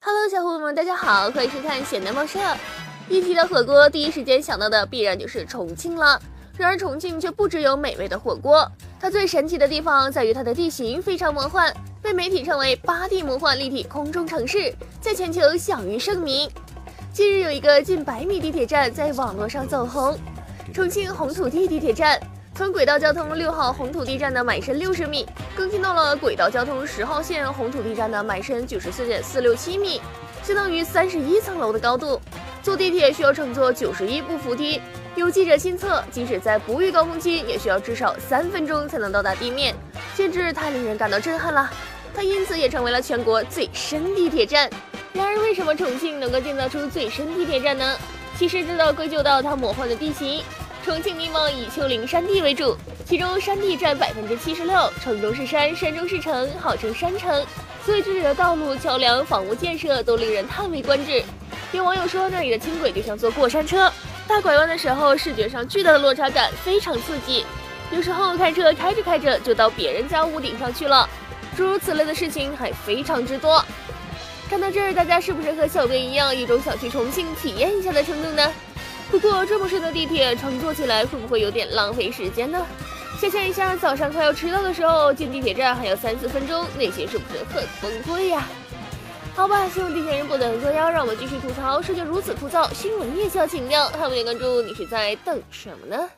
Hello，小伙伴们，大家好，欢迎收看咸蛋报社。一提到火锅，第一时间想到的必然就是重庆了。然而，重庆却不只有美味的火锅，它最神奇的地方在于它的地形非常魔幻，被媒体称为“八地魔幻立体空中城市”，在全球享誉盛名。近日，有一个近百米地铁站在网络上走红——重庆红土地地铁站。从轨道交通六号红土地站的满深六十米，更新到了轨道交通十号线红土地站的满深九十四点四六七米，相当于三十一层楼的高度。坐地铁需要乘坐九十一部扶梯。有记者亲测，即使在不遇高峰期，也需要至少三分钟才能到达地面，简直太令人感到震撼了。它因此也成为了全国最深地铁站。然而，为什么重庆能够建造出最深地铁站呢？其实这都归咎到它魔幻的地形。重庆地貌以丘陵山地为主，其中山地占百分之七十六。城中是山，山中是城，号称山城，所以这里的道路、桥梁、房屋建设都令人叹为观止。有网友说，那里的轻轨就像坐过山车，大拐弯的时候，视觉上巨大的落差感非常刺激。有时候开车开着开着就到别人家屋顶上去了，诸如此类的事情还非常之多。看到这儿，大家是不是和小编一样，有种想去重庆体验一下的冲动呢？不过这么深的地铁乘坐起来会不会有点浪费时间呢？想象一下早上快要迟到的时候进地铁站还要三四分钟，内心是不是很崩溃呀？好吧，希望地铁人不能作妖，让我们继续吐槽世界如此枯燥，新闻也需要情调。还没点关注，你是在等什么呢？